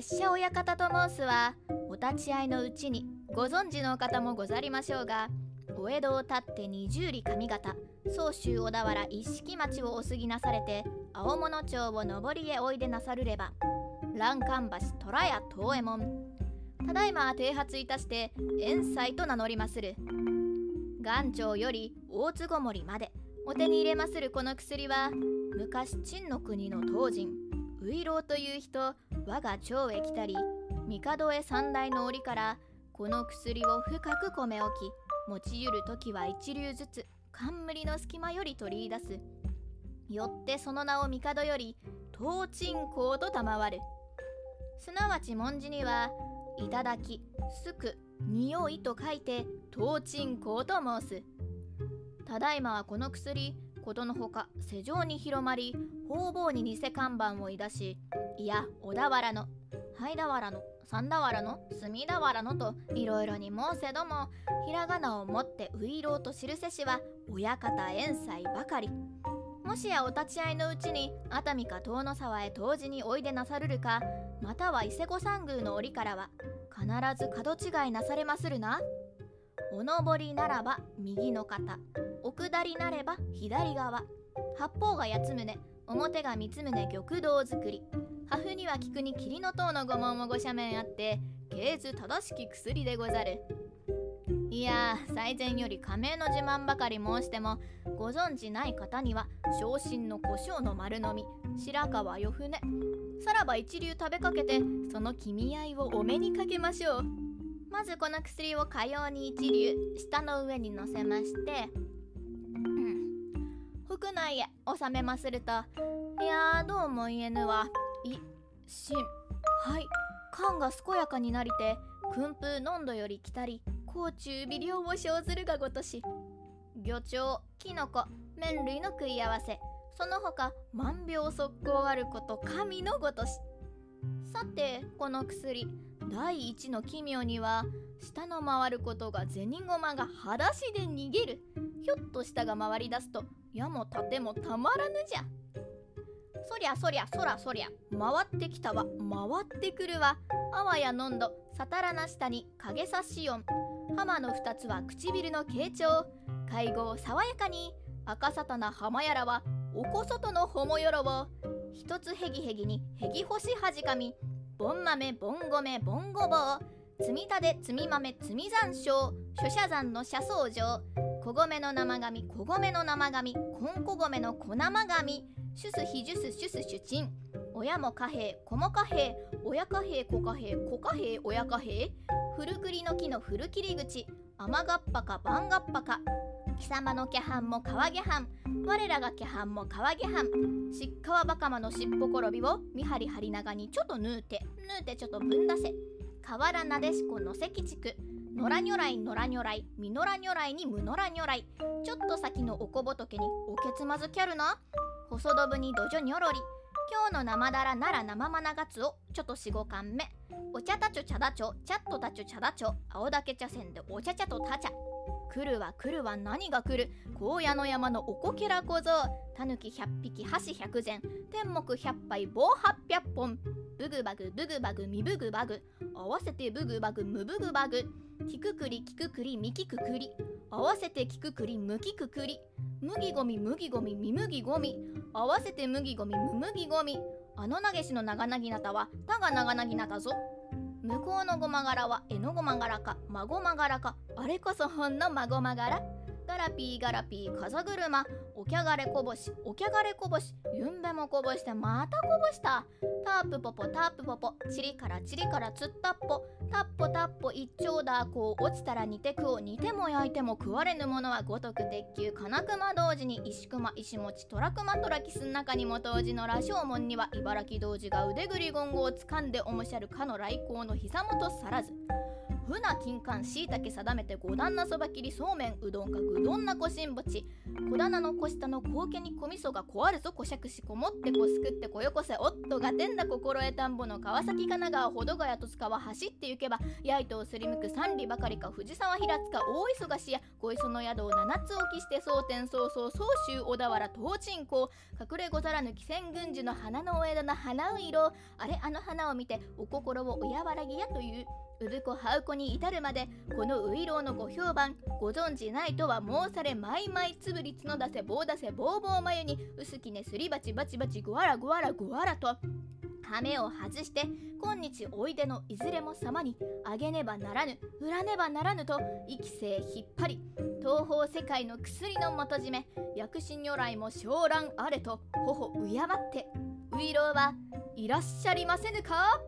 拙者親方と申すはお立ち会いのうちにご存知の方もござりましょうがお江戸を立って二十里上方総州小田原一色町をお過ぎなされて青物町を上りへおいでなさるれば欄干橋虎屋東右衛門。ただいま停発いたして遠斎と名乗りまする。元朝より大津ごもりまでお手に入れまするこの薬は昔陳の国の当人ウイロウという人我が町へ来たり帝へ三代の折からこの薬を深く込め置き持ちゆる時は一流ずつ冠の隙間より取り出す。よってその名を帝より東鎮公と賜る。すなわち文字にはいただきすく匂いと書いて東鎮公と申す。ただいまはこの薬ことのほか世上に広まり方々に偽看板をいだしいや小田原の灰田原の三田原の隅田原のといろいろに申せどもひらがなを持ってういろうと知るせしは親方遠斎ばかり。もしやお立ち会いのうちに熱海か遠野沢へ当時においでなさるるかまたは伊勢御三宮の折からは必ず角違いなされまするな。お上りならば右の肩お下りなれば左側。八方が八つ宗表が三つ宗玉堂作り。破風には菊に霧の塔の御門もご斜面あって経図正しき薬でござる。いや最前より仮名の自慢ばかり申してもご存じない方には昇進の胡椒の丸飲み白川よ船。さらば一流食べかけてその君合いをお目にかけましょう。まずこの薬をかように一流下の上にのせまして腹内へ収めまするといやどうも言えぬはいしんはい。肝が健やかになりて訓風濃度より来たり甲虫微量を生ずるがごとし魚鳥キノコ麺類の食い合わせその他万病速攻あること神のごとしさてこの薬第一の奇妙には下の回ることが銭駒が裸足で逃げる。ひょっと下が回り出すと矢も盾もたまらぬじゃ。そりゃそりゃそらそりゃ回ってきたわ。回ってくるわ。あわやのんどさたらな下に影さし音浜の二つは唇の傾聴会合爽やかに。赤さたな浜やらはおこそとのほもよろを。一つへぎへぎにへぎ干しはじかみ。ぼん豆ぼん米ぼんごぼう。つみたでつみ豆つみ山椒諸社山の車窓上小米の生紙小米の生紙こんこ米の小生紙シュスヒジュスシュスシュチン親も貨幣子も貨幣親貨幣子貨幣子貨幣親貨幣。古栗の木の古切り口雨がっぱか番がっぱか。貴様の気藩も川下藩我らが気藩も川下藩しっかわばかまのしっぽ転びを見張り張り長にちょっと縫うて縫うてちょっとぶんだせ。河原なでしこの関地区野良如来野良如来みのら如来にむのら如来ちょっと先のおこぼとけにおけつまずきゃるな。細どぶにどじょにょろり。今日の生だらなら生まながつをちょっと四五貫目お茶たちょ茶だちょチャットたちょ茶だちょ。青竹茶せんでお茶茶とたちゃ。来るは来るは何が来る？荒野の山のおこけら小僧。たぬき100匹箸100膳。天目100杯棒800本。ブグバグブグバグミブグバグ。合わせてブグバグムブグバグ。キククリキククリミキククリ合わせてキククリムキククリ麦ゴミ麦ゴミミ麦ゴミ合わせて麦ゴミム麦ゴミあの投げしの長なぎなたはたが長なぎなたぞ。向こうのごま柄は絵のごま柄か孫ま柄か。あれこそほんの孫ま柄ガラピーガラピー風車おきゃがれこぼしおきゃがれこぼしゆんべもこぼしてまたこぼした。タープポポタープポポチリからチリからつったっぽ。タッポタッポ一丁だこう落ちたら煮てくを煮ても焼いても食われぬものはごとく鉄球金熊同時に石熊石餅トラクマトラキスの中にも当時の羅生門には茨城童子が腕ぐりゴンゴを掴んでおもしゃるかの来光の膝元さらず。船金柑しいたけ定めて五段なそば切りそうめんうどんかぐどんなこしんぼち。小棚の小下の高家に小味噌が壊るぞこしゃくしこもってこすくってこよこせおっとがてんだ心得田んぼの川崎神奈川保土ヶ谷戸塚は走って行けばやいとをすりむく三里ばかりか藤沢平塚大忙しやご磯の宿を七つ置きして蒼天早々総州小田原東鎮港隠れござらぬ汽船軍樹の花のお枝の花う色あれあの花を見てお心をお和らぎやという。産子はう子に至るまでこのういろうのご評判ご存じないとは申されまいまいつぶり角出せ棒出せぼうぼう眉に薄きねすりばちばちばちぐわらぐわらぐわらと羽目を外して今日おいでのいずれも様にあげねばならぬ売らねばならぬと生き生引っ張り東方世界の薬の元締め薬師如来も昇蘭あれと頬敬ってういろうはいらっしゃりませぬか？